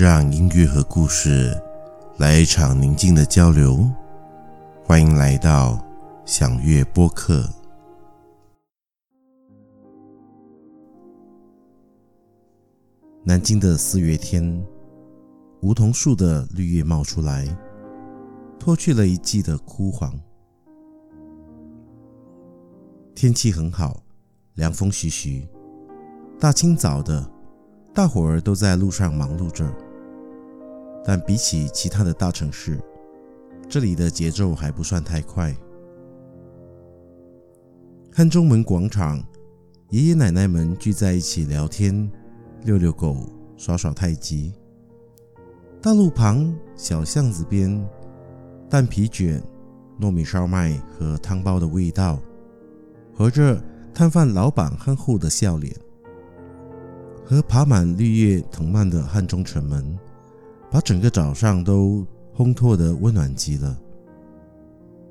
让音乐和故事来一场宁静的交流。欢迎来到享乐播客。南京的四月天，梧桐树的绿叶冒出来，脱去了一季的枯黄。天气很好，凉风徐徐。大清早的，大伙儿都在路上忙碌着。但比起其他的大城市，这里的节奏还不算太快。汉中门广场，爷爷奶奶们聚在一起聊天、遛遛狗、耍耍太极。大路旁小巷子边，蛋皮卷、糯米烧麦和汤包的味道，和着摊贩老板憨厚的笑脸。和爬满绿叶藤蔓的汉中城门，把整个早上都烘托得温暖极了。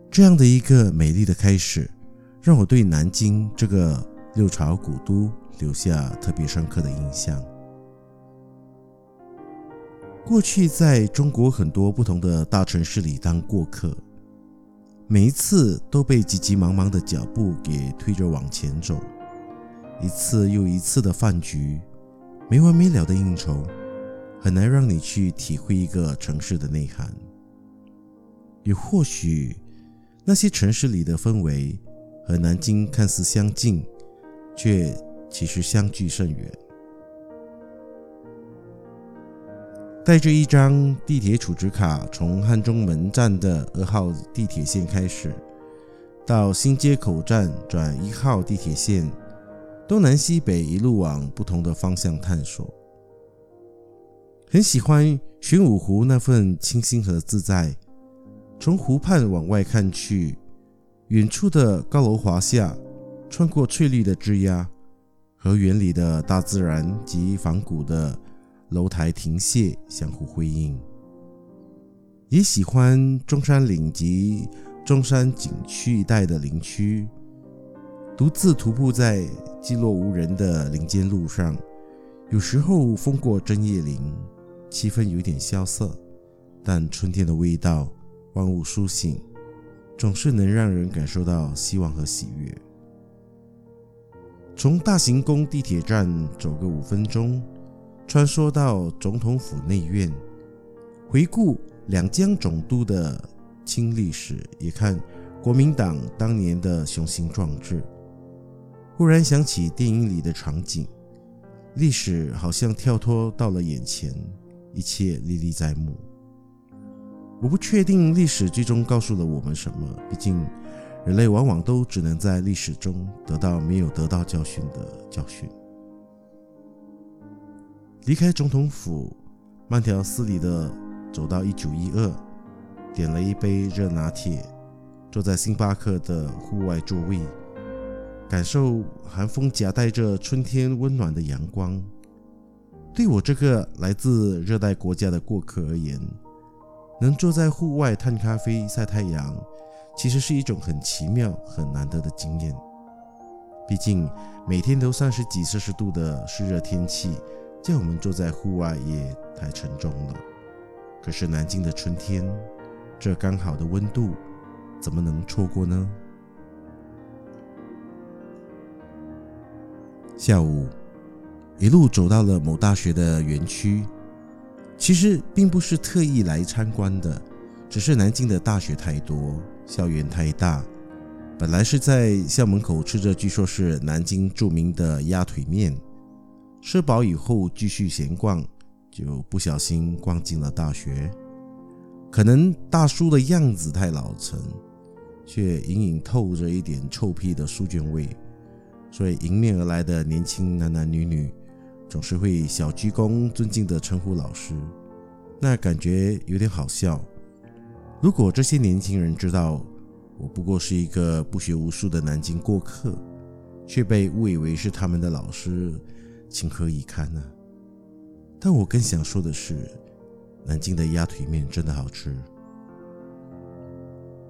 这样的一个美丽的开始，让我对南京这个六朝古都留下特别深刻的印象。过去在中国很多不同的大城市里当过客，每一次都被急急忙忙的脚步给推着往前走，一次又一次的饭局。没完没了的应酬，很难让你去体会一个城市的内涵。也或许，那些城市里的氛围和南京看似相近，却其实相距甚远。带着一张地铁储值卡，从汉中门站的二号地铁线开始，到新街口站转一号地铁线。东南西北一路往不同的方向探索，很喜欢玄武湖那份清新和自在。从湖畔往外看去，远处的高楼华厦，穿过翠绿的枝桠，和园里的大自然及仿古的楼台亭榭相互辉映。也喜欢中山岭及中山景区一带的林区，独自徒步在寂落无人的林间路上，有时候风过针叶林，气氛有点萧瑟，但春天的味道，万物苏醒，总是能让人感受到希望和喜悦。从大行宫地铁站走个五分钟，穿梭到总统府内院，回顾两江总督的清历史，也看国民党当年的雄心壮志。忽然想起电影里的场景，历史好像跳脱到了眼前，一切历历在目。我不确定历史最终告诉了我们什么，毕竟人类往往都只能在历史中得到没有得到教训的教训。离开总统府，慢条斯理地走到一九一二，点了一杯热拿铁，坐在星巴克的户外座位。感受寒风夹带着春天温暖的阳光，对我这个来自热带国家的过客而言，能坐在户外叹咖啡、晒太阳，其实是一种很奇妙、很难得的经验。毕竟每天都三十几摄氏度的湿热天气，叫我们坐在户外也太沉重了。可是南京的春天，这刚好的温度，怎么能错过呢？下午，一路走到了某大学的园区。其实并不是特意来参观的，只是南京的大学太多，校园太大。本来是在校门口吃着据说是南京著名的鸭腿面，吃饱以后继续闲逛，就不小心逛进了大学。可能大叔的样子太老成，却隐隐透着一点臭屁的书卷味。所以迎面而来的年轻男男女女，总是会小鞠躬，尊敬地称呼老师，那感觉有点好笑。如果这些年轻人知道我不过是一个不学无术的南京过客，却被误以为是他们的老师，情何以堪呢？但我更想说的是，南京的鸭腿面真的好吃。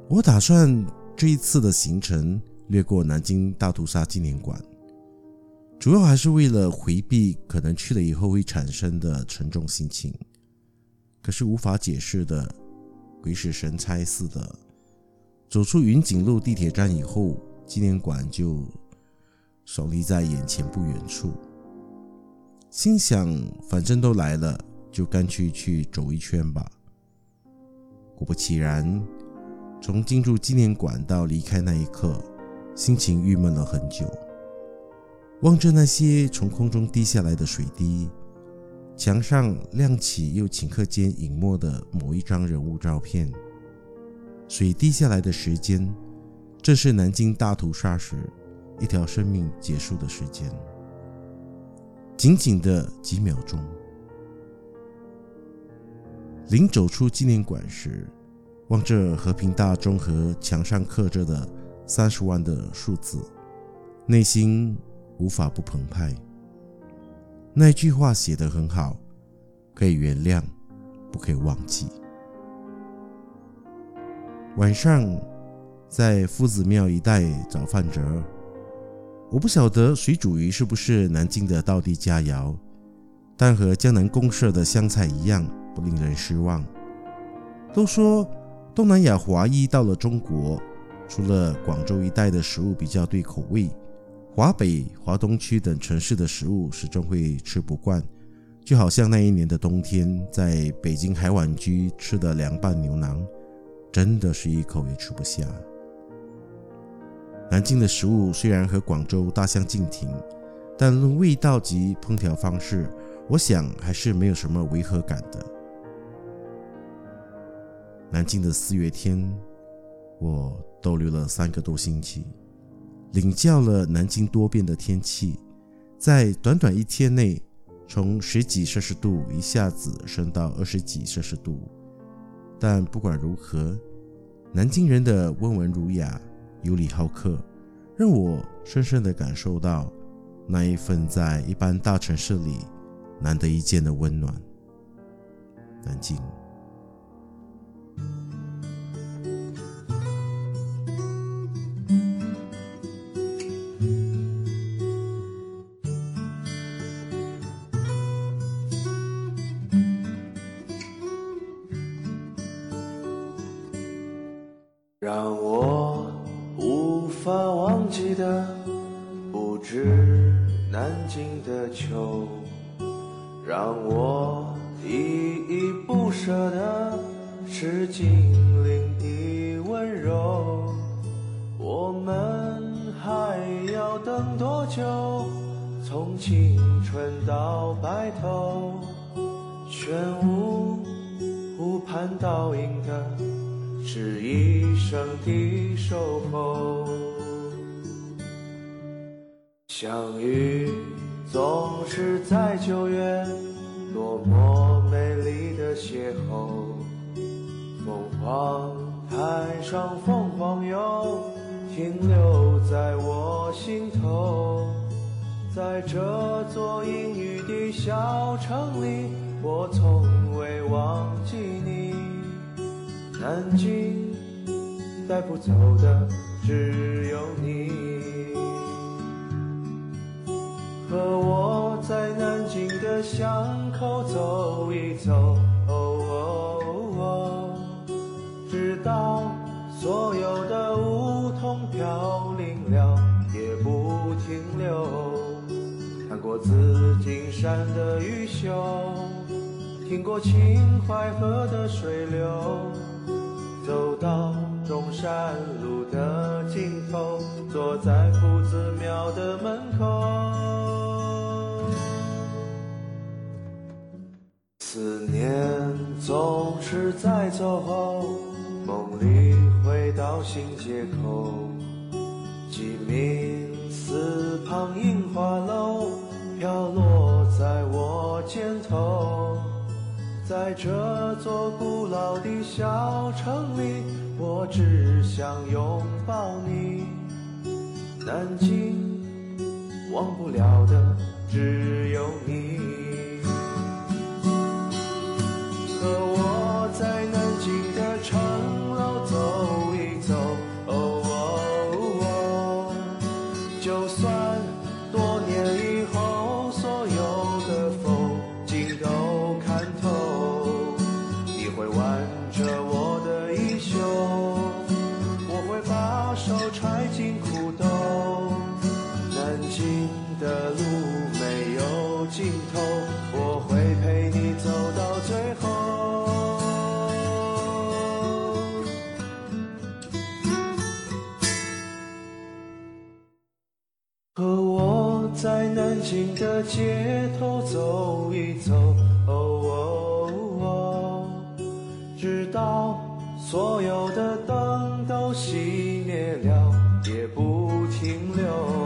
我打算这一次的行程。略过南京大屠杀纪念馆，主要还是为了回避可能去了以后会产生的沉重心情。可是无法解释的，鬼使神差似的。走出云锦路地铁站以后，纪念馆就耸立在眼前不远处。心想，反正都来了，就干脆去走一圈吧。果不其然，从进入纪念馆到离开那一刻，心情郁闷了很久。望着那些从空中滴下来的水滴，墙上亮起又顷刻间隐没的某一张人物照片。水滴下来的时间，正是南京大屠杀时一条生命结束的时间。仅仅的几秒钟。临走出纪念馆时，望着和平大钟和墙上刻着的三十万的数字，内心无法不澎湃。那句话写得很好，可以原谅，不可以忘记。晚上在夫子庙一带找饭辙，我不晓得水煮鱼是不是南京的道地佳肴，但和江南公社的湘菜一样，不令人失望。都说东南亚华裔到了中国，除了广州一带的食物比较对口味，华北、华东区等城市的食物始终会吃不惯。就好像那一年的冬天，在北京海碗居吃的凉拌牛腩，真的是一口也吃不下。南京的食物虽然和广州大相径庭，但论味道及烹调方式，我想还是没有什么违和感的。南京的四月天，我逗留了三个多星期，领教了南京多变的天气，在短短一天内，从十几摄氏度一下子升到二十几摄氏度。但不管如何，南京人的温文儒雅、有礼好客，让我深深地感受到那一份在一般大城市里难得一见的温暖。南京。让我无法忘记的，不止南京的秋；让我依依不舍的，是金陵的温柔。我们还要等多久？从青春到白头，全无湖畔倒影的。是一生的守候，相遇总是在九月，多么美丽的邂逅。凤凰台上凤凰游，停留在我心头。在这座阴雨的小城里，我从未忘记你。南京带不走的只有你，和我在南京的巷口走一走，哦哦哦，直到所有的梧桐飘零了也不停留，看过紫金山的玉秀，听过秦淮河的水流。走到中山路的尽头，坐在夫子庙的门口。思念总是在走后，梦里回到新街口。鸡鸣寺旁樱花楼，飘落在我肩头。在这座古老的小城里，我只想拥抱你。南京，忘不了的只有你。尽头，我会陪你走到最后。和我在南京的街头走一走，哦哦哦，直到所有的灯都熄灭了，也不停留。